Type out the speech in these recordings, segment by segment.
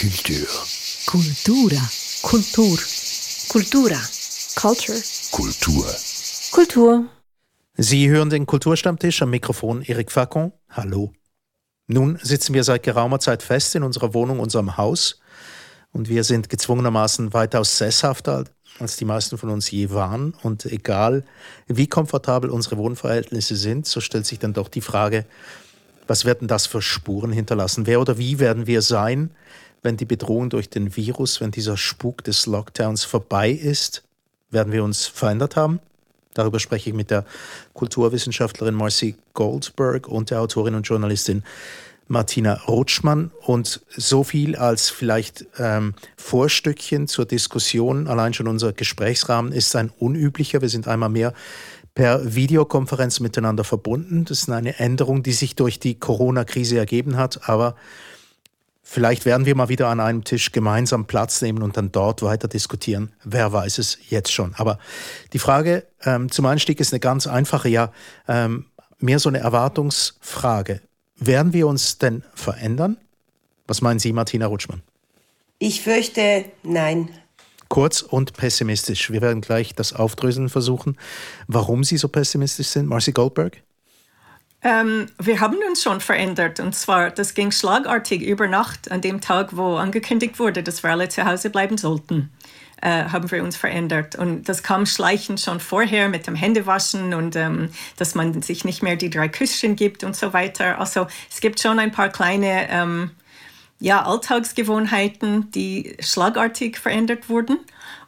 Kultur. Kultura. Kultur. Kultura. Culture. Kultur. Kultur. Sie hören den Kulturstammtisch am Mikrofon Eric Facon. Hallo. Nun sitzen wir seit geraumer Zeit fest in unserer Wohnung, unserem Haus. Und wir sind gezwungenermaßen weitaus sesshafter, als die meisten von uns je waren. Und egal, wie komfortabel unsere Wohnverhältnisse sind, so stellt sich dann doch die Frage, was werden das für Spuren hinterlassen? Wer oder wie werden wir sein, wenn die Bedrohung durch den Virus, wenn dieser Spuk des Lockdowns vorbei ist? Werden wir uns verändert haben? Darüber spreche ich mit der Kulturwissenschaftlerin Marcy Goldberg und der Autorin und Journalistin Martina Rutschmann. Und so viel als vielleicht ähm, Vorstückchen zur Diskussion. Allein schon unser Gesprächsrahmen ist ein unüblicher. Wir sind einmal mehr per Videokonferenz miteinander verbunden. Das ist eine Änderung, die sich durch die Corona-Krise ergeben hat. Aber vielleicht werden wir mal wieder an einem Tisch gemeinsam Platz nehmen und dann dort weiter diskutieren. Wer weiß es jetzt schon. Aber die Frage ähm, zum Einstieg ist eine ganz einfache, ja, ähm, mehr so eine Erwartungsfrage. Werden wir uns denn verändern? Was meinen Sie, Martina Rutschmann? Ich fürchte, nein. Kurz und pessimistisch. Wir werden gleich das Aufdröseln versuchen, warum Sie so pessimistisch sind. Marcy Goldberg? Ähm, wir haben uns schon verändert und zwar, das ging schlagartig über Nacht an dem Tag, wo angekündigt wurde, dass wir alle zu Hause bleiben sollten. Äh, haben wir uns verändert. Und das kam schleichend schon vorher mit dem Händewaschen und ähm, dass man sich nicht mehr die drei Küsschen gibt und so weiter. Also es gibt schon ein paar kleine ähm, ja, Alltagsgewohnheiten, die schlagartig verändert wurden.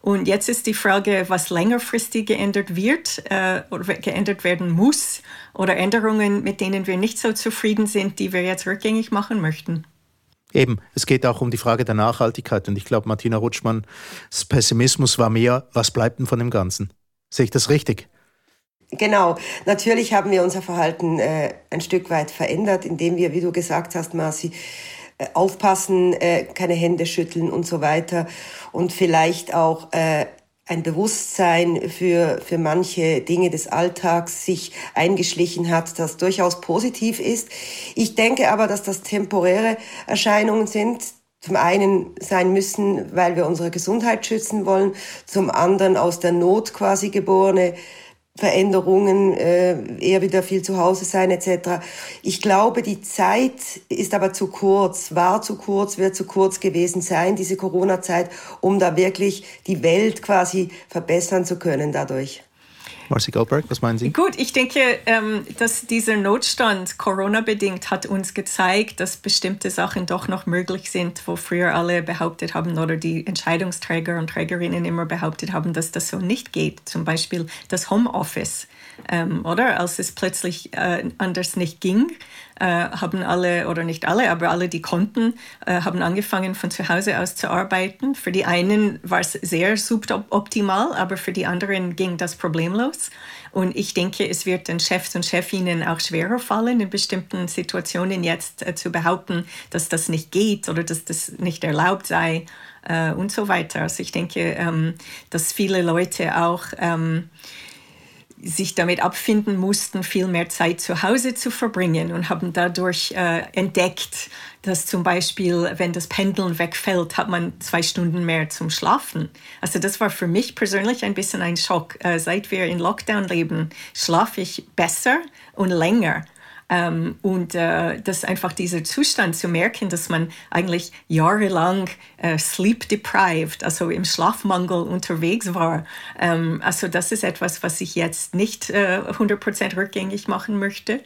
Und jetzt ist die Frage, was längerfristig geändert wird äh, oder geändert werden muss oder Änderungen, mit denen wir nicht so zufrieden sind, die wir jetzt rückgängig machen möchten. Eben, es geht auch um die Frage der Nachhaltigkeit. Und ich glaube, Martina Rutschmanns Pessimismus war mehr, was bleibt denn von dem Ganzen? Sehe ich das richtig? Genau. Natürlich haben wir unser Verhalten äh, ein Stück weit verändert, indem wir, wie du gesagt hast, Marci, aufpassen, äh, keine Hände schütteln und so weiter. Und vielleicht auch äh, ein Bewusstsein für, für manche Dinge des Alltags sich eingeschlichen hat, das durchaus positiv ist. Ich denke aber, dass das temporäre Erscheinungen sind, zum einen sein müssen, weil wir unsere Gesundheit schützen wollen, zum anderen aus der Not quasi geborene Veränderungen, äh, eher wieder viel zu Hause sein etc. Ich glaube, die Zeit ist aber zu kurz, war zu kurz, wird zu kurz gewesen sein, diese Corona-Zeit, um da wirklich die Welt quasi verbessern zu können dadurch. Marcy Goldberg, was meinen Sie? Gut, ich denke, ähm, dass dieser Notstand Corona-bedingt hat uns gezeigt, dass bestimmte Sachen doch noch möglich sind, wo früher alle behauptet haben oder die Entscheidungsträger und Trägerinnen immer behauptet haben, dass das so nicht geht. Zum Beispiel das Homeoffice, ähm, oder? Als es plötzlich äh, anders nicht ging, äh, haben alle, oder nicht alle, aber alle, die konnten, äh, haben angefangen von zu Hause aus zu arbeiten. Für die einen war es sehr suboptimal, aber für die anderen ging das problemlos. Und ich denke, es wird den Chefs und Chefinnen auch schwerer fallen, in bestimmten Situationen jetzt äh, zu behaupten, dass das nicht geht oder dass das nicht erlaubt sei äh, und so weiter. Also ich denke, ähm, dass viele Leute auch ähm, sich damit abfinden mussten, viel mehr Zeit zu Hause zu verbringen und haben dadurch äh, entdeckt, dass zum Beispiel, wenn das Pendeln wegfällt, hat man zwei Stunden mehr zum Schlafen. Also das war für mich persönlich ein bisschen ein Schock. Äh, seit wir in Lockdown leben, schlafe ich besser und länger. Ähm, und äh, das einfach dieser Zustand zu merken, dass man eigentlich jahrelang äh, sleep deprived, also im Schlafmangel unterwegs war. Ähm, also das ist etwas, was ich jetzt nicht äh, 100% rückgängig machen möchte.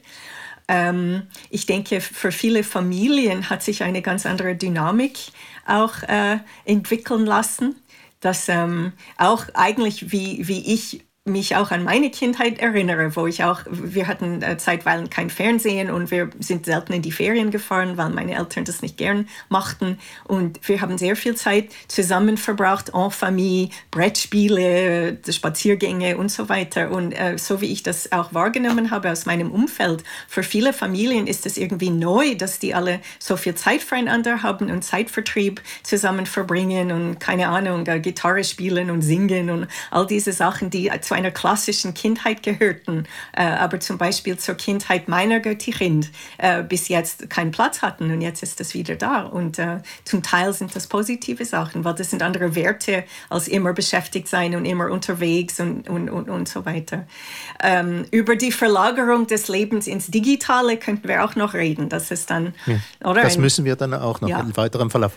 Ähm, ich denke, für viele Familien hat sich eine ganz andere Dynamik auch äh, entwickeln lassen, dass ähm, auch eigentlich wie, wie ich mich auch an meine Kindheit erinnere, wo ich auch, wir hatten äh, zeitweilig kein Fernsehen und wir sind selten in die Ferien gefahren, weil meine Eltern das nicht gern machten. Und wir haben sehr viel Zeit zusammen verbracht, en famille, Brettspiele, Spaziergänge und so weiter. Und äh, so wie ich das auch wahrgenommen habe aus meinem Umfeld, für viele Familien ist es irgendwie neu, dass die alle so viel Zeit füreinander haben und Zeitvertrieb zusammen verbringen und keine Ahnung, Gitarre spielen und singen und all diese Sachen, die zwar zu einer klassischen Kindheit gehörten, äh, aber zum Beispiel zur Kindheit meiner Göttin äh, bis jetzt keinen Platz hatten und jetzt ist das wieder da. Und äh, zum Teil sind das positive Sachen, weil das sind andere Werte als immer beschäftigt sein und immer unterwegs und, und, und, und so weiter. Ähm, über die Verlagerung des Lebens ins Digitale könnten wir auch noch reden. Das ist dann, ja, oder? Das müssen wir dann auch noch ja. in weiterem Verlauf.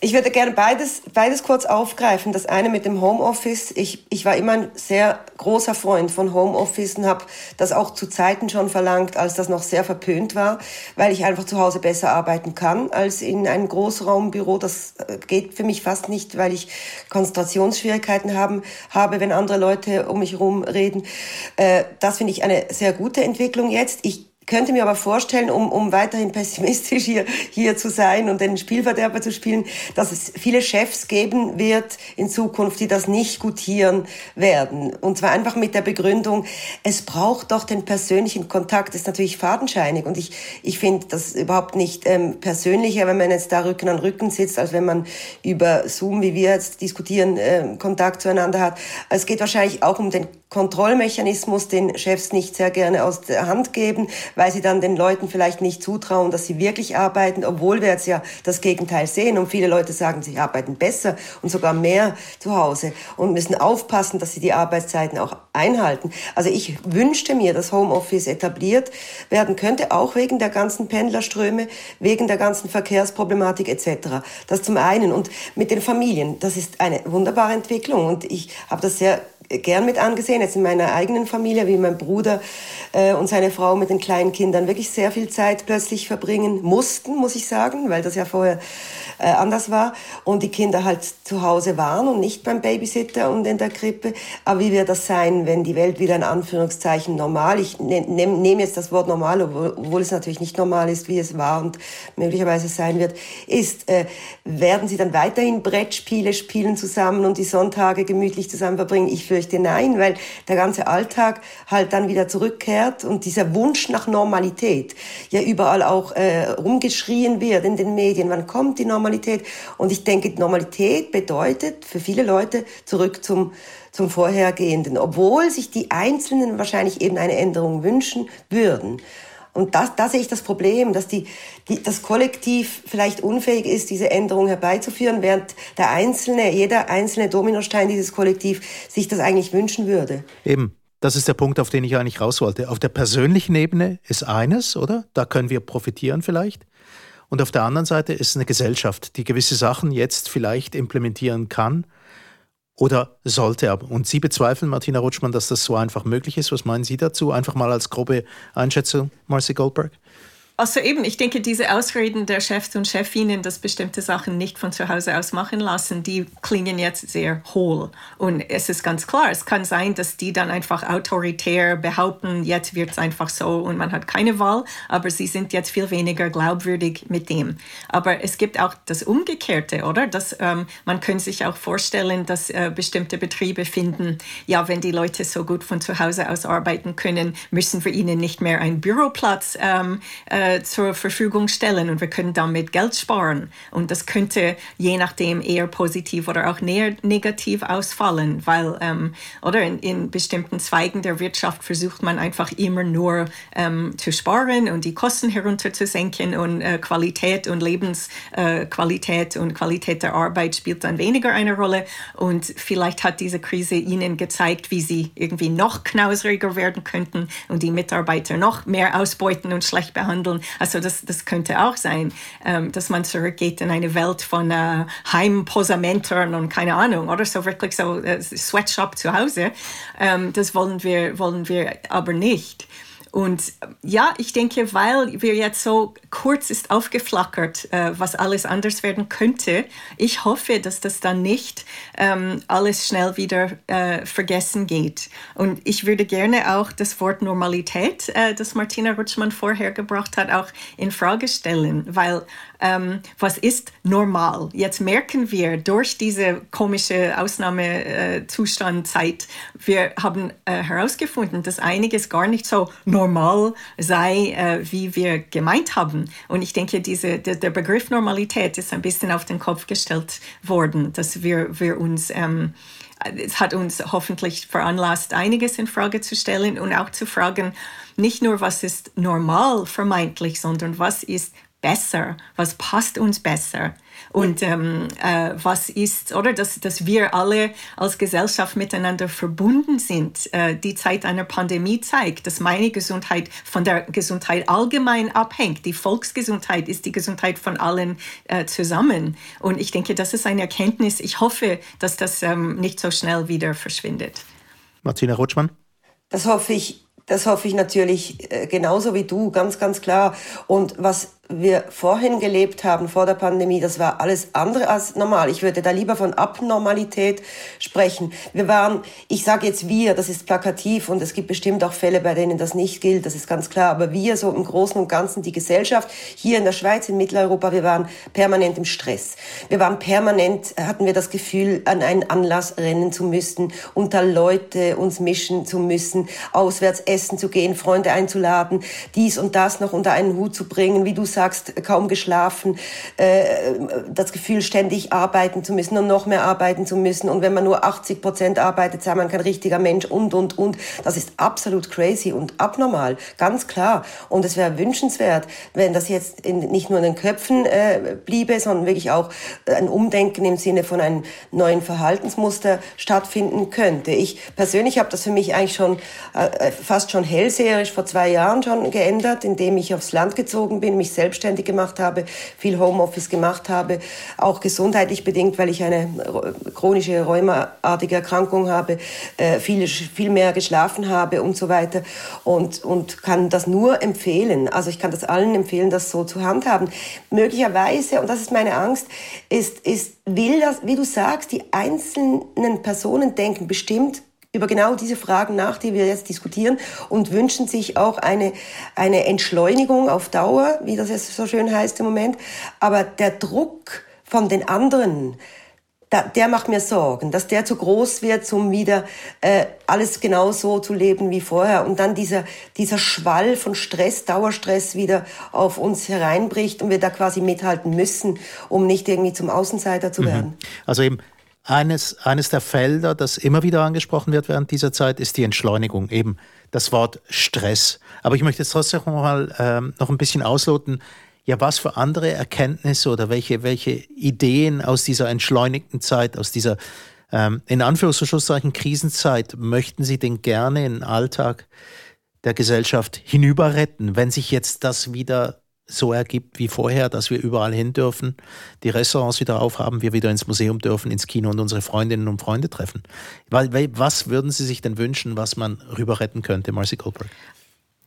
Ich würde gerne beides, beides kurz aufgreifen. Das eine mit dem Homeoffice. Ich, ich war immer ein sehr großer Freund von Homeoffice und habe das auch zu Zeiten schon verlangt, als das noch sehr verpönt war, weil ich einfach zu Hause besser arbeiten kann als in einem Großraumbüro. Das äh, geht für mich fast nicht, weil ich Konzentrationsschwierigkeiten haben, habe, wenn andere Leute um mich herum reden. Äh, das finde ich eine sehr gute Entwicklung jetzt. Ich könnte mir aber vorstellen, um, um weiterhin pessimistisch hier, hier zu sein und den Spielverderber zu spielen, dass es viele Chefs geben wird in Zukunft, die das nicht gutieren werden. Und zwar einfach mit der Begründung, es braucht doch den persönlichen Kontakt. Das ist natürlich fadenscheinig und ich, ich finde das überhaupt nicht ähm, persönlicher, wenn man jetzt da Rücken an Rücken sitzt, als wenn man über Zoom, wie wir jetzt diskutieren, äh, Kontakt zueinander hat. Es geht wahrscheinlich auch um den Kontrollmechanismus, den Chefs nicht sehr gerne aus der Hand geben, weil sie dann den Leuten vielleicht nicht zutrauen, dass sie wirklich arbeiten, obwohl wir jetzt ja das Gegenteil sehen. Und viele Leute sagen, sie arbeiten besser und sogar mehr zu Hause und müssen aufpassen, dass sie die Arbeitszeiten auch einhalten. Also ich wünschte mir, dass Homeoffice etabliert werden könnte, auch wegen der ganzen Pendlerströme, wegen der ganzen Verkehrsproblematik etc. Das zum einen. Und mit den Familien, das ist eine wunderbare Entwicklung. Und ich habe das sehr gern mit angesehen, jetzt in meiner eigenen Familie, wie mein Bruder äh, und seine Frau mit den kleinen Kindern wirklich sehr viel Zeit plötzlich verbringen mussten, muss ich sagen, weil das ja vorher äh, anders war und die Kinder halt zu Hause waren und nicht beim Babysitter und in der Krippe. Aber wie wird das sein, wenn die Welt wieder in Anführungszeichen normal, ich nehme nehm, jetzt das Wort normal, obwohl, obwohl, es natürlich nicht normal ist, wie es war und möglicherweise sein wird, ist, äh, werden sie dann weiterhin Brettspiele spielen zusammen und die Sonntage gemütlich zusammen verbringen? Ich fürchte nein, weil der ganze Alltag halt dann wieder zurückkehrt und dieser Wunsch nach Normalität ja überall auch äh, rumgeschrien wird in den Medien. Wann kommt die Normalität? Normalität. Und ich denke, Normalität bedeutet für viele Leute zurück zum, zum Vorhergehenden, obwohl sich die Einzelnen wahrscheinlich eben eine Änderung wünschen würden. Und das, da sehe ich das Problem, dass die, die, das Kollektiv vielleicht unfähig ist, diese Änderung herbeizuführen, während der Einzelne, jeder einzelne Dominostein dieses Kollektiv sich das eigentlich wünschen würde. Eben. Das ist der Punkt, auf den ich eigentlich raus wollte. Auf der persönlichen Ebene ist eines, oder? Da können wir profitieren vielleicht. Und auf der anderen Seite ist eine Gesellschaft, die gewisse Sachen jetzt vielleicht implementieren kann oder sollte. Und Sie bezweifeln, Martina Rutschmann, dass das so einfach möglich ist. Was meinen Sie dazu? Einfach mal als grobe Einschätzung, Marcy Goldberg? Also eben, ich denke, diese Ausreden der Chefs und Chefinnen, dass bestimmte Sachen nicht von zu Hause aus machen lassen, die klingen jetzt sehr hohl. Und es ist ganz klar, es kann sein, dass die dann einfach autoritär behaupten, jetzt wird es einfach so und man hat keine Wahl, aber sie sind jetzt viel weniger glaubwürdig mit dem. Aber es gibt auch das Umgekehrte, oder? Dass, ähm, man könnte sich auch vorstellen, dass äh, bestimmte Betriebe finden, ja, wenn die Leute so gut von zu Hause aus arbeiten können, müssen wir ihnen nicht mehr einen Büroplatz ähm, äh, äh, zur Verfügung stellen und wir können damit Geld sparen. Und das könnte je nachdem eher positiv oder auch negativ ausfallen, weil ähm, oder in, in, bestimmten Zweigen der Wirtschaft versucht man einfach immer nur ähm, zu sparen und die Kosten herunterzusenken und äh, Qualität und Lebensqualität äh, und Qualität der Arbeit spielt dann weniger eine Rolle. Und vielleicht hat diese Krise ihnen gezeigt, wie sie irgendwie noch knausriger werden könnten und die Mitarbeiter noch mehr ausbeuten und schlecht behandeln Handeln. Also das, das könnte auch sein, ähm, dass man zurückgeht in eine Welt von äh, Heimposamentern und keine Ahnung, oder so wirklich so äh, Sweatshop zu Hause. Ähm, das wollen wir, wollen wir aber nicht. Und ja, ich denke, weil wir jetzt so kurz ist aufgeflackert, äh, was alles anders werden könnte, ich hoffe, dass das dann nicht ähm, alles schnell wieder äh, vergessen geht. Und ich würde gerne auch das Wort Normalität, äh, das Martina Rutschmann vorher gebracht hat, auch in Frage stellen, weil ähm, was ist normal? Jetzt merken wir durch diese komische Ausnahmezustandzeit, wir haben äh, herausgefunden, dass einiges gar nicht so normal sei, äh, wie wir gemeint haben. Und ich denke, diese, der, der, Begriff Normalität ist ein bisschen auf den Kopf gestellt worden, dass wir, wir uns ähm, es hat uns hoffentlich veranlasst, einiges in Frage zu stellen und auch zu fragen, nicht nur, was ist normal vermeintlich, sondern was ist besser, was passt uns besser und ähm, äh, was ist, oder dass, dass wir alle als Gesellschaft miteinander verbunden sind. Äh, die Zeit einer Pandemie zeigt, dass meine Gesundheit von der Gesundheit allgemein abhängt. Die Volksgesundheit ist die Gesundheit von allen äh, zusammen. Und ich denke, das ist eine Erkenntnis. Ich hoffe, dass das ähm, nicht so schnell wieder verschwindet. Martina Rutschmann? Das hoffe ich das hoffe ich natürlich äh, genauso wie du, ganz, ganz klar. Und was wir vorhin gelebt haben, vor der Pandemie, das war alles andere als normal. Ich würde da lieber von Abnormalität sprechen. Wir waren, ich sage jetzt wir, das ist plakativ und es gibt bestimmt auch Fälle, bei denen das nicht gilt, das ist ganz klar. Aber wir so im Großen und Ganzen, die Gesellschaft, hier in der Schweiz, in Mitteleuropa, wir waren permanent im Stress. Wir waren permanent, hatten wir das Gefühl, an einen Anlass rennen zu müssen, unter Leute uns mischen zu müssen, auswärts essen zu gehen, Freunde einzuladen, dies und das noch unter einen Hut zu bringen, wie du sagst, kaum geschlafen, äh, das Gefühl, ständig arbeiten zu müssen und noch mehr arbeiten zu müssen. Und wenn man nur 80 Prozent arbeitet, sei man kein richtiger Mensch und, und, und. Das ist absolut crazy und abnormal, ganz klar. Und es wäre wünschenswert, wenn das jetzt in, nicht nur in den Köpfen äh, bliebe, sondern wirklich auch ein Umdenken im Sinne von einem neuen Verhaltensmuster stattfinden könnte. Ich persönlich habe das für mich eigentlich schon äh, fast schon hellseherisch vor zwei Jahren schon geändert, indem ich aufs Land gezogen bin, mich selbst selbstständig gemacht habe, viel Homeoffice gemacht habe, auch gesundheitlich bedingt, weil ich eine chronische rheumaartige Erkrankung habe, äh, viel, viel mehr geschlafen habe und so weiter und, und kann das nur empfehlen. Also ich kann das allen empfehlen, das so zu handhaben. Möglicherweise, und das ist meine Angst, ist, ist will das, wie du sagst, die einzelnen Personen denken bestimmt über genau diese Fragen nach, die wir jetzt diskutieren und wünschen sich auch eine, eine Entschleunigung auf Dauer, wie das jetzt so schön heißt im Moment. Aber der Druck von den anderen, da, der macht mir Sorgen, dass der zu groß wird, um wieder äh, alles genau so zu leben wie vorher. Und dann dieser, dieser Schwall von Stress, Dauerstress wieder auf uns hereinbricht und wir da quasi mithalten müssen, um nicht irgendwie zum Außenseiter zu mhm. werden. Also eben eines, eines der Felder, das immer wieder angesprochen wird während dieser Zeit, ist die Entschleunigung, eben das Wort Stress. Aber ich möchte jetzt trotzdem noch mal ähm, noch ein bisschen ausloten, ja, was für andere Erkenntnisse oder welche, welche Ideen aus dieser entschleunigten Zeit, aus dieser ähm, in Anführungszeichen Krisenzeit möchten Sie denn gerne in den Alltag der Gesellschaft hinüber retten, wenn sich jetzt das wieder so ergibt wie vorher, dass wir überall hin dürfen, die Restaurants wieder aufhaben, wir wieder ins Museum dürfen, ins Kino und unsere Freundinnen und Freunde treffen. Was würden Sie sich denn wünschen, was man rüber retten könnte, Marcy Goldberg?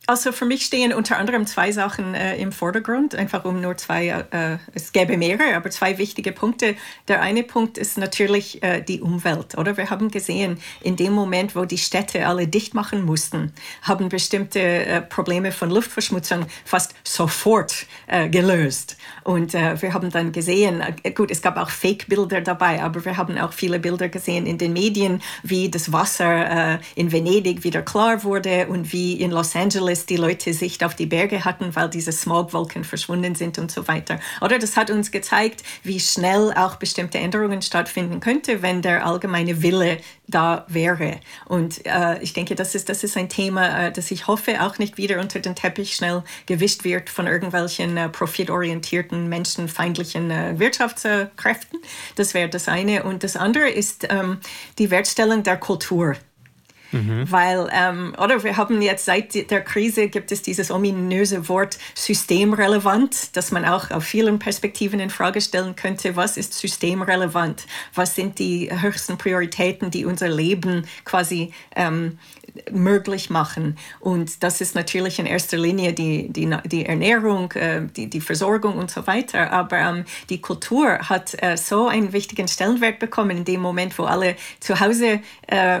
Also für mich stehen unter anderem zwei Sachen äh, im Vordergrund, einfach um nur zwei, äh, es gäbe mehrere, aber zwei wichtige Punkte. Der eine Punkt ist natürlich äh, die Umwelt, oder? Wir haben gesehen, in dem Moment, wo die Städte alle dicht machen mussten, haben bestimmte äh, Probleme von Luftverschmutzung fast sofort äh, gelöst. Und äh, wir haben dann gesehen, gut, es gab auch Fake-Bilder dabei, aber wir haben auch viele Bilder gesehen in den Medien, wie das Wasser in Venedig wieder klar wurde und wie in Los Angeles dass die Leute Sicht auf die Berge hatten, weil diese Smogwolken verschwunden sind und so weiter. Oder das hat uns gezeigt, wie schnell auch bestimmte Änderungen stattfinden könnte, wenn der allgemeine Wille da wäre. Und äh, ich denke, das ist, das ist ein Thema, äh, das ich hoffe auch nicht wieder unter den Teppich schnell gewischt wird von irgendwelchen äh, profitorientierten, menschenfeindlichen äh, Wirtschaftskräften. Das wäre das eine. Und das andere ist ähm, die Wertstellung der Kultur. Mhm. Weil, ähm, oder wir haben jetzt seit der Krise gibt es dieses ominöse Wort systemrelevant, das man auch auf vielen Perspektiven in Frage stellen könnte. Was ist systemrelevant? Was sind die höchsten Prioritäten, die unser Leben quasi ähm, möglich machen. Und das ist natürlich in erster Linie die, die, die Ernährung, äh, die, die Versorgung und so weiter. Aber ähm, die Kultur hat äh, so einen wichtigen Stellenwert bekommen in dem Moment, wo alle zu Hause äh,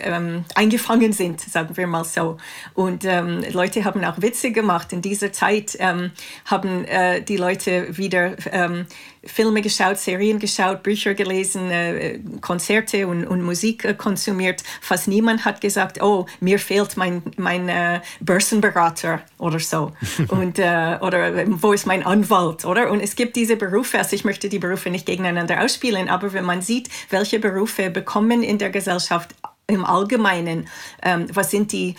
ähm, eingefangen sind, sagen wir mal so. Und ähm, Leute haben auch Witze gemacht. In dieser Zeit ähm, haben äh, die Leute wieder ähm, Filme geschaut, Serien geschaut, Bücher gelesen, äh, Konzerte und, und Musik äh, konsumiert. Fast niemand hat gesagt, oh, mir fehlt mein, mein äh, Börsenberater oder so. und, äh, oder äh, wo ist mein Anwalt, oder? Und es gibt diese Berufe, also ich möchte die Berufe nicht gegeneinander ausspielen, aber wenn man sieht, welche Berufe bekommen in der Gesellschaft im Allgemeinen, ähm, was sind die,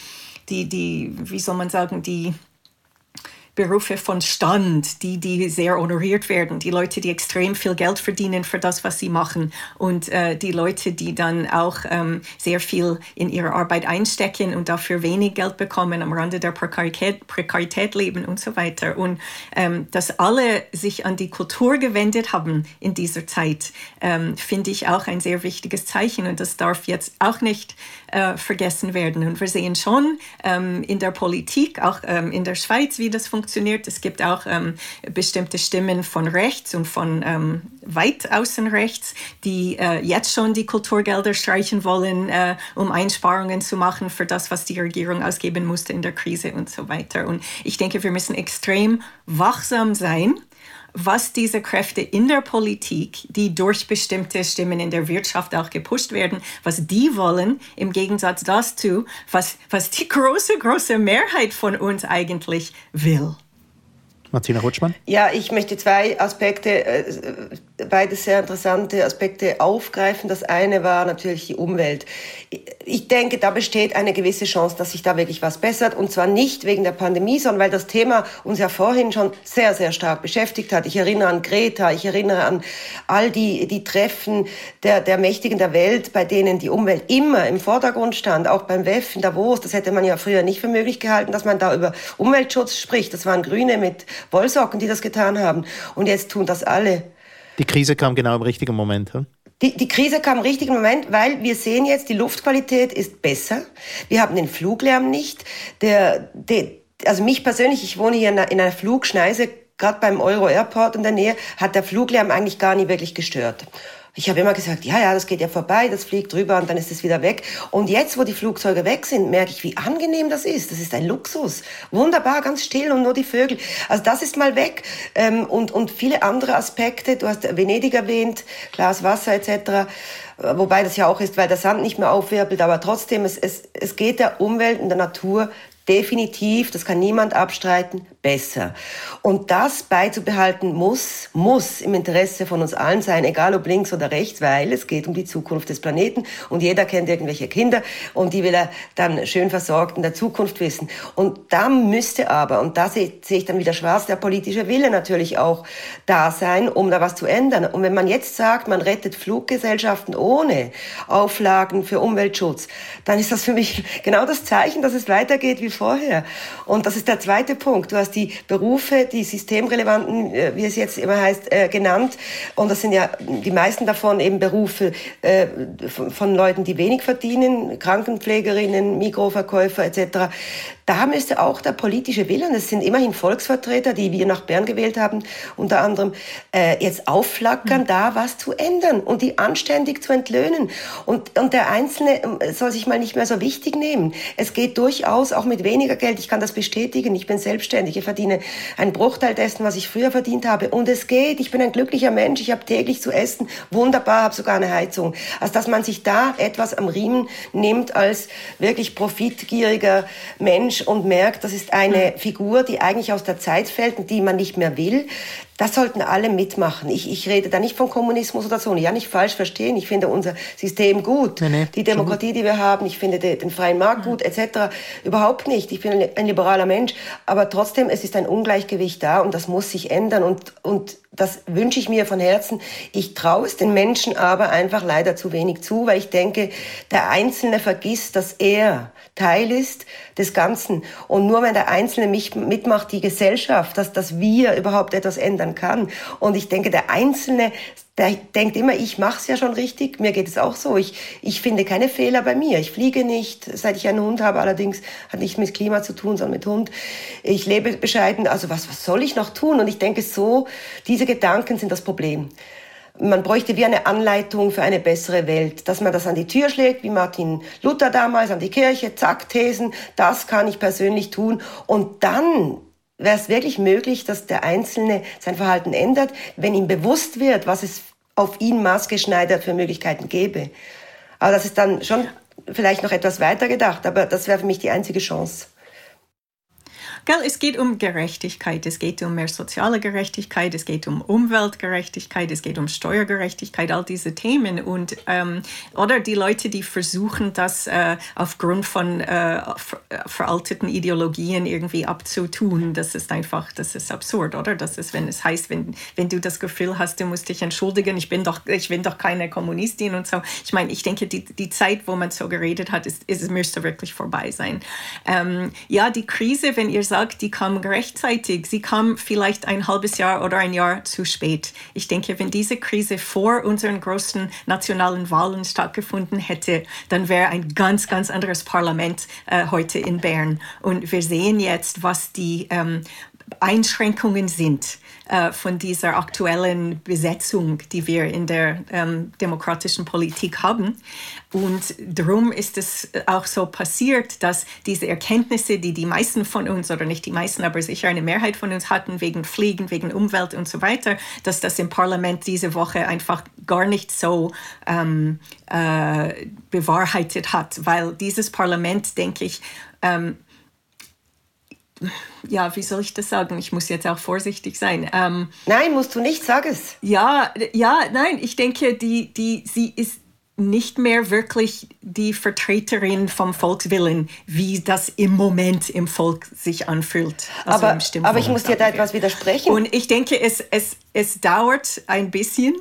die, die, wie soll man sagen, die Berufe von Stand, die, die sehr honoriert werden, die Leute, die extrem viel Geld verdienen für das, was sie machen. Und äh, die Leute, die dann auch ähm, sehr viel in ihre Arbeit einstecken und dafür wenig Geld bekommen, am Rande der Prekarität, Prekarität leben und so weiter. Und ähm, dass alle sich an die Kultur gewendet haben in dieser Zeit, ähm, finde ich auch ein sehr wichtiges Zeichen. Und das darf jetzt auch nicht äh, vergessen werden. Und wir sehen schon ähm, in der Politik, auch ähm, in der Schweiz, wie das funktioniert. Es gibt auch ähm, bestimmte Stimmen von rechts und von ähm, weit außen rechts, die äh, jetzt schon die Kulturgelder streichen wollen, äh, um Einsparungen zu machen für das, was die Regierung ausgeben musste in der Krise und so weiter. Und ich denke, wir müssen extrem wachsam sein was diese Kräfte in der Politik, die durch bestimmte Stimmen in der Wirtschaft auch gepusht werden, was die wollen, im Gegensatz dazu, was, was die große, große Mehrheit von uns eigentlich will. Martina Rutschmann? Ja, ich möchte zwei Aspekte, äh, beide sehr interessante Aspekte aufgreifen. Das eine war natürlich die Umwelt. Ich denke, da besteht eine gewisse Chance, dass sich da wirklich was bessert. Und zwar nicht wegen der Pandemie, sondern weil das Thema uns ja vorhin schon sehr, sehr stark beschäftigt hat. Ich erinnere an Greta, ich erinnere an all die, die Treffen der, der Mächtigen der Welt, bei denen die Umwelt immer im Vordergrund stand. Auch beim WEF in Davos, das hätte man ja früher nicht für möglich gehalten, dass man da über Umweltschutz spricht. Das waren Grüne mit Wollsocken, die das getan haben. Und jetzt tun das alle. Die Krise kam genau im richtigen Moment. Hm? Die, die Krise kam im richtigen Moment, weil wir sehen jetzt, die Luftqualität ist besser. Wir haben den Fluglärm nicht. Der, der, also mich persönlich, ich wohne hier in einer, in einer Flugschneise, gerade beim Euro Airport in der Nähe, hat der Fluglärm eigentlich gar nie wirklich gestört. Ich habe immer gesagt, ja, ja, das geht ja vorbei, das fliegt drüber und dann ist es wieder weg. Und jetzt, wo die Flugzeuge weg sind, merke ich, wie angenehm das ist. Das ist ein Luxus. Wunderbar, ganz still und nur die Vögel. Also das ist mal weg. Ähm, und, und viele andere Aspekte, du hast Venedig erwähnt, Glas Wasser etc., wobei das ja auch ist, weil der Sand nicht mehr aufwirbelt, aber trotzdem, es, es, es geht der Umwelt und der Natur definitiv, das kann niemand abstreiten, besser. Und das beizubehalten muss, muss im Interesse von uns allen sein, egal ob links oder rechts, weil es geht um die Zukunft des Planeten und jeder kennt irgendwelche Kinder und die will er dann schön versorgt in der Zukunft wissen. Und da müsste aber, und da sehe ich dann wieder schwarz, der politische Wille natürlich auch da sein, um da was zu ändern. Und wenn man jetzt sagt, man rettet Fluggesellschaften ohne Auflagen für Umweltschutz, dann ist das für mich genau das Zeichen, dass es weitergeht wie vorher. Und das ist der zweite Punkt. Du hast die Berufe, die systemrelevanten, äh, wie es jetzt immer heißt, äh, genannt. Und das sind ja die meisten davon eben Berufe äh, von Leuten, die wenig verdienen, Krankenpflegerinnen, Mikroverkäufer etc. Da müsste auch der politische Wille, und es sind immerhin Volksvertreter, die wir nach Bern gewählt haben, unter anderem, jetzt aufflackern, mhm. da was zu ändern und die anständig zu entlöhnen. Und, und der Einzelne ähm, soll sich mal nicht mehr so wichtig nehmen. Es geht durchaus auch mit weniger Geld. Ich kann das bestätigen. Ich bin selbstständig. Ich verdiene einen Bruchteil dessen, was ich früher verdient habe. Und es geht. Ich bin ein glücklicher Mensch. Ich habe täglich zu essen. Wunderbar, habe sogar eine Heizung. Also, dass man sich da etwas am Riemen nimmt als wirklich profitgieriger Mensch, und merkt, das ist eine mhm. Figur, die eigentlich aus der Zeit fällt und die man nicht mehr will, das sollten alle mitmachen. Ich, ich rede da nicht von Kommunismus oder so. Ja, nicht falsch verstehen. Ich finde unser System gut. Nee, nee, die Demokratie, die wir haben. Ich finde den, den freien Markt gut, etc. Überhaupt nicht. Ich bin ein, ein, liberaler Mensch. Aber trotzdem, es ist ein Ungleichgewicht da und das muss sich ändern. Und, und das wünsche ich mir von Herzen. Ich traue es den Menschen aber einfach leider zu wenig zu, weil ich denke, der Einzelne vergisst, dass er Teil ist des Ganzen. Und nur wenn der Einzelne mich mitmacht, die Gesellschaft, dass, dass wir überhaupt etwas ändern kann. Und ich denke, der Einzelne, der denkt immer, ich mache es ja schon richtig. Mir geht es auch so. Ich, ich finde keine Fehler bei mir. Ich fliege nicht, seit ich einen Hund habe. Allerdings hat nicht mit Klima zu tun, sondern mit Hund. Ich lebe bescheiden. Also was, was soll ich noch tun? Und ich denke so, diese Gedanken sind das Problem. man bräuchte wie eine Anleitung für eine bessere Welt, dass man das an die Tür schlägt, wie Martin Luther damals an die Kirche, zack, Thesen, das kann ich persönlich tun. Und dann wäre es wirklich möglich, dass der Einzelne sein Verhalten ändert, wenn ihm bewusst wird, was es auf ihn maßgeschneidert für Möglichkeiten gäbe. Aber das ist dann schon vielleicht noch etwas weiter gedacht, aber das wäre für mich die einzige Chance. Gell, es geht um Gerechtigkeit, es geht um mehr soziale Gerechtigkeit, es geht um Umweltgerechtigkeit, es geht um Steuergerechtigkeit, all diese Themen. Und, ähm, oder die Leute, die versuchen, das äh, aufgrund von äh, veralteten Ideologien irgendwie abzutun, das ist einfach, das ist absurd, oder? Das ist, wenn es heißt, wenn, wenn du das Gefühl hast, du musst dich entschuldigen, ich bin doch, ich bin doch keine Kommunistin und so. Ich meine, ich denke, die, die Zeit, wo man so geredet hat, ist, ist müsste wirklich vorbei sein. Ähm, ja, die Krise, wenn ihr sagt, sagt, die kam rechtzeitig. Sie kam vielleicht ein halbes Jahr oder ein Jahr zu spät. Ich denke, wenn diese Krise vor unseren großen nationalen Wahlen stattgefunden hätte, dann wäre ein ganz, ganz anderes Parlament äh, heute in Bern. Und wir sehen jetzt, was die ähm, Einschränkungen sind äh, von dieser aktuellen Besetzung, die wir in der ähm, demokratischen Politik haben. Und darum ist es auch so passiert, dass diese Erkenntnisse, die die meisten von uns, oder nicht die meisten, aber sicher eine Mehrheit von uns hatten, wegen Fliegen, wegen Umwelt und so weiter, dass das im Parlament diese Woche einfach gar nicht so ähm, äh, bewahrheitet hat, weil dieses Parlament, denke ich, ähm, ja, wie soll ich das sagen? Ich muss jetzt auch vorsichtig sein. Ähm, nein, musst du nicht, sag es. Ja, ja, nein, ich denke, die, die, sie ist nicht mehr wirklich die Vertreterin vom Volkswillen, wie das im Moment im Volk sich anfühlt. Also aber, aber ich muss dir da etwas widersprechen. Und ich denke, es, es, es dauert ein bisschen,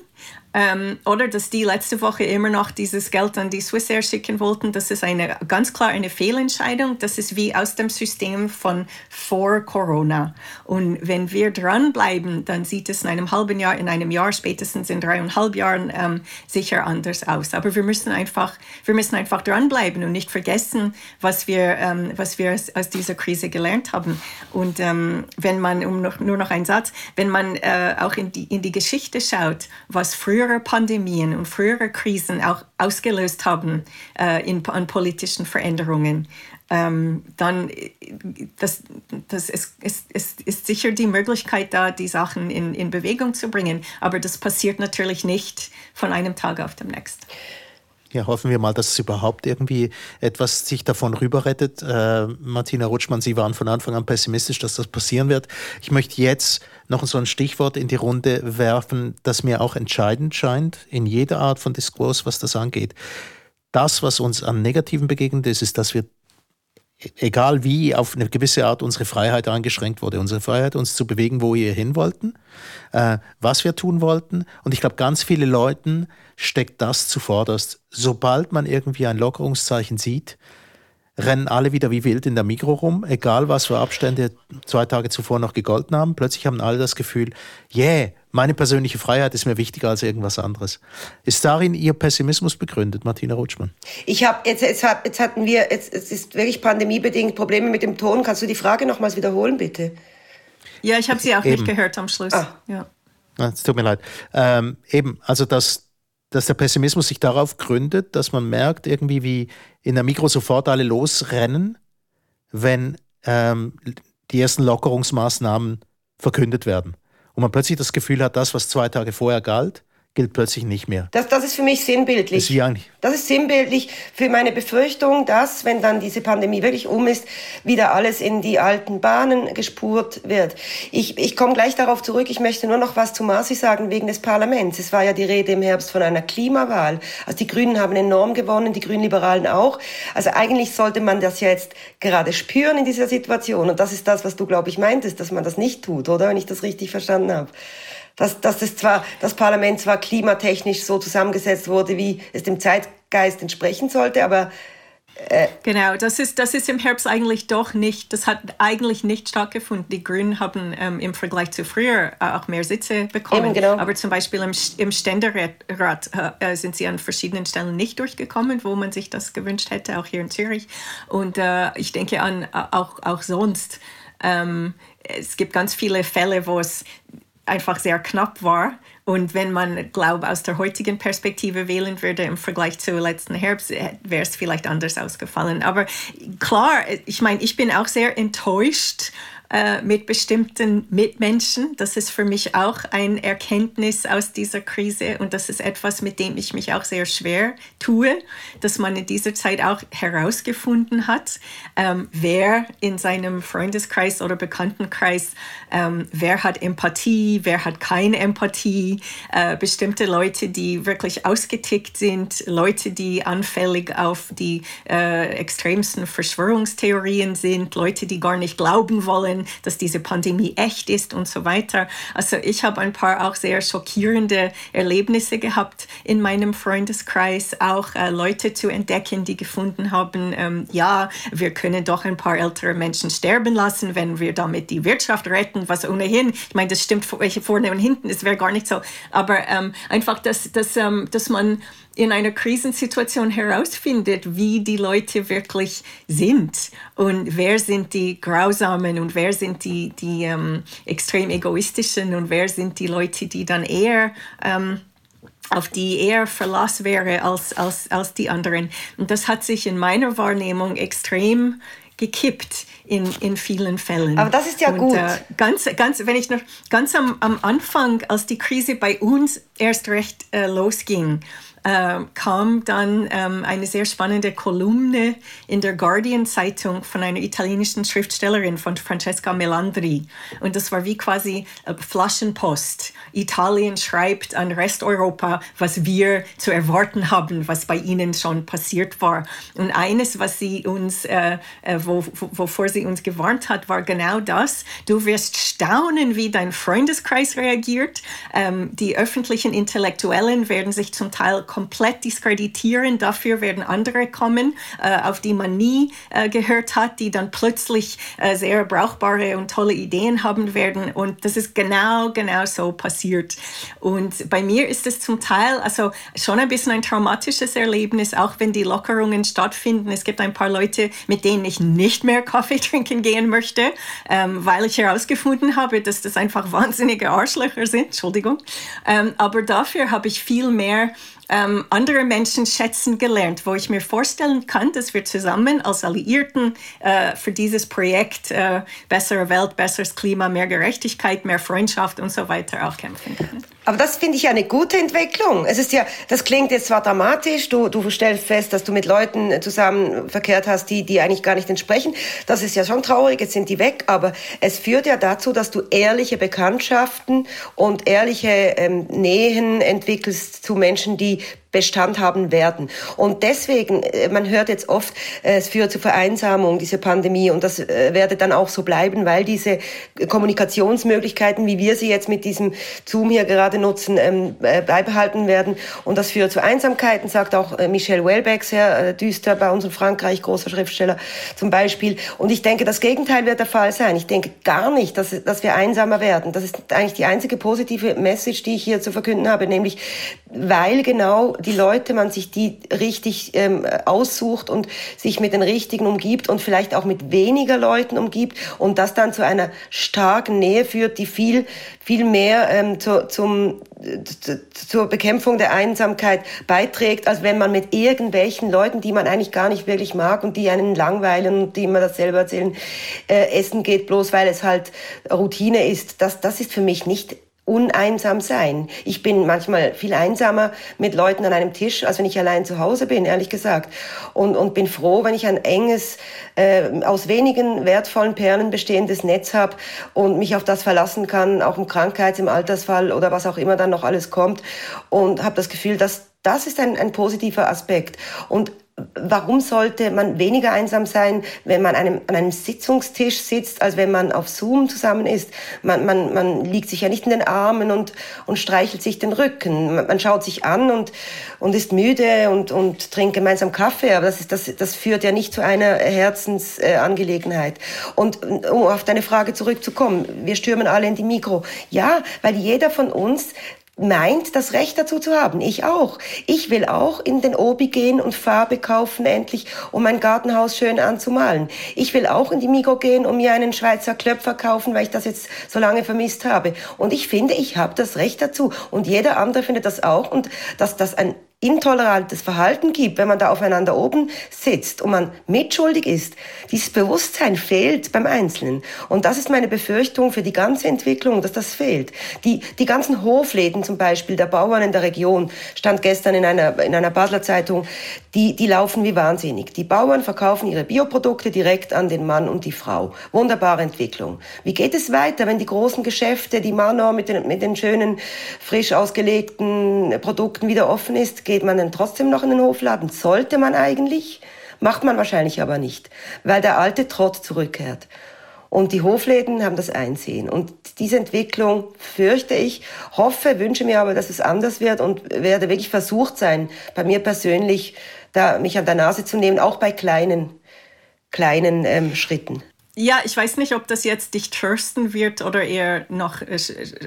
ähm, oder dass die letzte Woche immer noch dieses Geld an die Swissair schicken wollten, das ist eine ganz klar eine Fehlentscheidung. Das ist wie aus dem System von vor Corona. Und wenn wir dranbleiben, dann sieht es in einem halben Jahr, in einem Jahr, spätestens in dreieinhalb Jahren ähm, sicher anders aus. Aber wir müssen einfach, wir müssen einfach dranbleiben und nicht vergessen, was wir, ähm, was wir aus, aus, dieser Krise gelernt haben. Und ähm, wenn man, um noch, nur noch einen Satz, wenn man äh, auch in die, in die Geschichte schaut, was früher frühere Pandemien und frühere Krisen auch ausgelöst haben äh, in, an politischen Veränderungen, ähm, dann das, das ist, ist, ist, ist, sicher die Möglichkeit da, die Sachen in, in Bewegung zu bringen. Aber das passiert natürlich nicht von einem Tag auf den nächsten. Ja, hoffen wir mal, dass es überhaupt irgendwie etwas sich davon rüberrettet. Äh, Martina Rutschmann, Sie waren von Anfang an pessimistisch, dass das passieren wird. Ich möchte jetzt noch so ein Stichwort in die Runde werfen, das mir auch entscheidend scheint, in jeder Art von Diskurs, was das angeht. Das, was uns an Negativen begegnet ist, ist, dass wir egal wie, auf eine gewisse Art unsere Freiheit eingeschränkt wurde. Unsere Freiheit, uns zu bewegen, wo wir hin wollten, äh, was wir tun wollten. Und ich glaube, ganz viele Leuten steckt das zuvorderst. Sobald man irgendwie ein Lockerungszeichen sieht, rennen alle wieder wie wild in der Mikro rum, egal was für Abstände zwei Tage zuvor noch gegolten haben. Plötzlich haben alle das Gefühl, yeah, meine persönliche Freiheit ist mir wichtiger als irgendwas anderes. Ist darin Ihr Pessimismus begründet, Martina Rutschmann? Ich habe jetzt, jetzt, jetzt hatten wir, jetzt, es ist wirklich pandemiebedingt Probleme mit dem Ton. Kannst du die Frage nochmals wiederholen, bitte? Ja, ich habe sie auch eben. nicht gehört am Schluss. Ah. Ja. Es tut mir leid. Ähm, eben, also das, dass der Pessimismus sich darauf gründet, dass man merkt, irgendwie wie in der Mikro sofort alle losrennen, wenn ähm, die ersten Lockerungsmaßnahmen verkündet werden und man plötzlich das Gefühl hat, das, was zwei Tage vorher galt, gilt plötzlich nicht mehr. Das, das ist für mich sinnbildlich. Das ist, das ist sinnbildlich für meine Befürchtung, dass, wenn dann diese Pandemie wirklich um ist, wieder alles in die alten Bahnen gespurt wird. Ich, ich komme gleich darauf zurück. Ich möchte nur noch was zu Marci sagen wegen des Parlaments. Es war ja die Rede im Herbst von einer Klimawahl. Also die Grünen haben enorm gewonnen, die Grünliberalen auch. Also eigentlich sollte man das jetzt gerade spüren in dieser Situation. Und das ist das, was du, glaube ich, meintest, dass man das nicht tut, oder? Wenn ich das richtig verstanden habe dass, dass das, zwar, das Parlament zwar klimatechnisch so zusammengesetzt wurde, wie es dem Zeitgeist entsprechen sollte, aber äh, Genau, das ist, das ist im Herbst eigentlich doch nicht, das hat eigentlich nicht stattgefunden. Die Grünen haben ähm, im Vergleich zu früher äh, auch mehr Sitze bekommen. Eben, genau. Aber zum Beispiel im, im Ständerat äh, sind sie an verschiedenen Stellen nicht durchgekommen, wo man sich das gewünscht hätte, auch hier in Zürich. Und äh, ich denke an äh, auch, auch sonst. Ähm, es gibt ganz viele Fälle, wo es einfach sehr knapp war. Und wenn man, glaube aus der heutigen Perspektive wählen würde im Vergleich zu letzten Herbst, äh, wäre es vielleicht anders ausgefallen. Aber klar, ich meine, ich bin auch sehr enttäuscht äh, mit bestimmten Mitmenschen. Das ist für mich auch ein Erkenntnis aus dieser Krise und das ist etwas, mit dem ich mich auch sehr schwer tue, dass man in dieser Zeit auch herausgefunden hat, ähm, wer in seinem Freundeskreis oder Bekanntenkreis, ähm, wer hat Empathie, wer hat keine Empathie, äh, bestimmte Leute, die wirklich ausgetickt sind, Leute, die anfällig auf die äh, extremsten Verschwörungstheorien sind, Leute, die gar nicht glauben wollen, dass diese Pandemie echt ist und so weiter. Also ich habe ein paar auch sehr schockierende Erlebnisse gehabt in meinem Freundeskreis, auch äh, Leute zu entdecken, die gefunden haben, ähm, ja, wir können doch ein paar ältere Menschen sterben lassen, wenn wir damit die Wirtschaft retten, was ohnehin, ich meine, das stimmt vorne und hinten, es wäre gar nicht so, aber ähm, einfach, dass, dass, ähm, dass man in einer Krisensituation herausfindet, wie die Leute wirklich sind und wer sind die Grausamen und wer sind die, die ähm, extrem egoistischen und wer sind die Leute, die dann eher ähm, auf die eher Verlass wäre als, als, als die anderen. Und das hat sich in meiner Wahrnehmung extrem gekippt in, in vielen Fällen. Aber das ist ja und, gut. Äh, ganz, ganz, wenn ich noch ganz am, am Anfang, als die Krise bei uns erst recht äh, losging, äh, kam dann ähm, eine sehr spannende Kolumne in der Guardian-Zeitung von einer italienischen Schriftstellerin, von Francesca Melandri. Und das war wie quasi Flaschenpost. Italien schreibt an Resteuropa, was wir zu erwarten haben, was bei ihnen schon passiert war. Und eines, was sie uns, äh, äh wo, wovor sie uns gewarnt hat, war genau das. Du wirst staunen, wie dein Freundeskreis reagiert. Ähm, die öffentlichen Intellektuellen werden sich zum Teil komplett diskreditieren. Dafür werden andere kommen, äh, auf die man nie äh, gehört hat, die dann plötzlich äh, sehr brauchbare und tolle Ideen haben werden. Und das ist genau, genau so passiert. Und bei mir ist es zum Teil also schon ein bisschen ein traumatisches Erlebnis, auch wenn die Lockerungen stattfinden. Es gibt ein paar Leute, mit denen ich nicht mehr Kaffee trinken gehen möchte, ähm, weil ich herausgefunden habe, dass das einfach wahnsinnige Arschlöcher sind. Entschuldigung. Ähm, aber dafür habe ich viel mehr ähm, andere Menschen schätzen gelernt, wo ich mir vorstellen kann, dass wir zusammen als Alliierten äh, für dieses Projekt äh, bessere Welt, besseres Klima, mehr Gerechtigkeit, mehr Freundschaft und so weiter auch kämpfen können. Aber das finde ich ja eine gute Entwicklung. Es ist ja, das klingt jetzt zwar dramatisch, du, du stellst fest, dass du mit Leuten zusammen verkehrt hast, die, die eigentlich gar nicht entsprechen. Das ist ja schon traurig, jetzt sind die weg, aber es führt ja dazu, dass du ehrliche Bekanntschaften und ehrliche ähm, Nähen entwickelst zu Menschen, die Bestand haben werden. Und deswegen, äh, man hört jetzt oft, äh, es führt zu Vereinsamung, diese Pandemie, und das äh, werde dann auch so bleiben, weil diese Kommunikationsmöglichkeiten, wie wir sie jetzt mit diesem Zoom hier gerade nutzen, ähm, beibehalten werden. Und das führt zu Einsamkeiten, sagt auch Michel Welbeck, sehr düster bei uns in Frankreich, großer Schriftsteller zum Beispiel. Und ich denke, das Gegenteil wird der Fall sein. Ich denke gar nicht, dass, dass wir einsamer werden. Das ist eigentlich die einzige positive Message, die ich hier zu verkünden habe, nämlich weil genau die Leute, man sich die richtig ähm, aussucht und sich mit den richtigen umgibt und vielleicht auch mit weniger Leuten umgibt und das dann zu einer starken Nähe führt, die viel, viel mehr ähm, zu, zum, zur Bekämpfung der Einsamkeit beiträgt, als wenn man mit irgendwelchen Leuten, die man eigentlich gar nicht wirklich mag und die einen langweilen und die immer dasselbe erzählen, äh, essen geht, bloß weil es halt Routine ist. Das, das ist für mich nicht uneinsam sein. Ich bin manchmal viel einsamer mit Leuten an einem Tisch, als wenn ich allein zu Hause bin, ehrlich gesagt. Und, und bin froh, wenn ich ein enges, äh, aus wenigen wertvollen Perlen bestehendes Netz habe und mich auf das verlassen kann, auch im Krankheits-, im Altersfall oder was auch immer dann noch alles kommt. Und habe das Gefühl, dass das ist ein, ein positiver Aspekt. Und warum sollte man weniger einsam sein, wenn man einem, an einem Sitzungstisch sitzt, als wenn man auf Zoom zusammen ist? Man, man, man liegt sich ja nicht in den Armen und, und streichelt sich den Rücken. Man, man schaut sich an und, und ist müde und, und trinkt gemeinsam Kaffee, aber das, ist, das, das führt ja nicht zu einer Herzensangelegenheit. Und um auf deine Frage zurückzukommen, wir stürmen alle in die Mikro. Ja, weil jeder von uns meint, das Recht dazu zu haben. Ich auch. Ich will auch in den Obi gehen und Farbe kaufen endlich, um mein Gartenhaus schön anzumalen. Ich will auch in die Migo gehen, um mir einen Schweizer Klöpfer kaufen, weil ich das jetzt so lange vermisst habe. Und ich finde, ich habe das Recht dazu. Und jeder andere findet das auch. Und dass das ein intolerantes Verhalten gibt, wenn man da aufeinander oben sitzt und man mitschuldig ist. Dieses Bewusstsein fehlt beim Einzelnen. Und das ist meine Befürchtung für die ganze Entwicklung, dass das fehlt. Die, die ganzen Hofläden zum Beispiel der Bauern in der Region, stand gestern in einer, in einer Basler Zeitung, die, die laufen wie wahnsinnig. Die Bauern verkaufen ihre Bioprodukte direkt an den Mann und die Frau. Wunderbare Entwicklung. Wie geht es weiter, wenn die großen Geschäfte, die Manor mit den, mit den schönen, frisch ausgelegten Produkten wieder offen ist? Geht man denn trotzdem noch in den Hofladen? Sollte man eigentlich? Macht man wahrscheinlich aber nicht, weil der alte Trott zurückkehrt. Und die Hofläden haben das einsehen. Und diese Entwicklung fürchte ich, hoffe, wünsche mir aber, dass es anders wird und werde wirklich versucht sein, bei mir persönlich da mich an der Nase zu nehmen, auch bei kleinen, kleinen ähm, Schritten. Ja, ich weiß nicht, ob das jetzt dich trösten wird oder eher noch äh,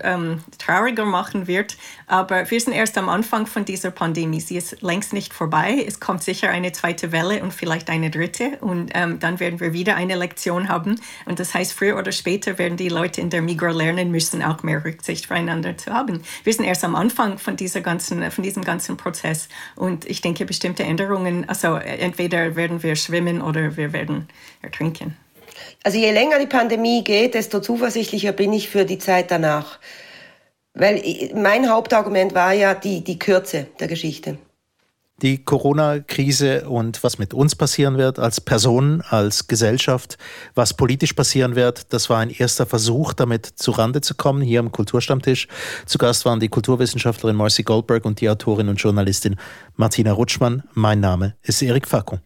ähm, trauriger machen wird, aber wir sind erst am Anfang von dieser Pandemie. Sie ist längst nicht vorbei. Es kommt sicher eine zweite Welle und vielleicht eine dritte und ähm, dann werden wir wieder eine Lektion haben. Und das heißt, früher oder später werden die Leute in der Migro lernen müssen, auch mehr Rücksicht füreinander zu haben. Wir sind erst am Anfang von, dieser ganzen, von diesem ganzen Prozess und ich denke, bestimmte Änderungen, also entweder werden wir schwimmen oder wir werden ertrinken. Also je länger die Pandemie geht, desto zuversichtlicher bin ich für die Zeit danach. Weil mein Hauptargument war ja die, die Kürze der Geschichte. Die Corona-Krise und was mit uns passieren wird als Personen, als Gesellschaft, was politisch passieren wird, das war ein erster Versuch, damit zurande zu kommen, hier am Kulturstammtisch. Zu Gast waren die Kulturwissenschaftlerin Marcy Goldberg und die Autorin und Journalistin Martina Rutschmann. Mein Name ist Erik Fackung.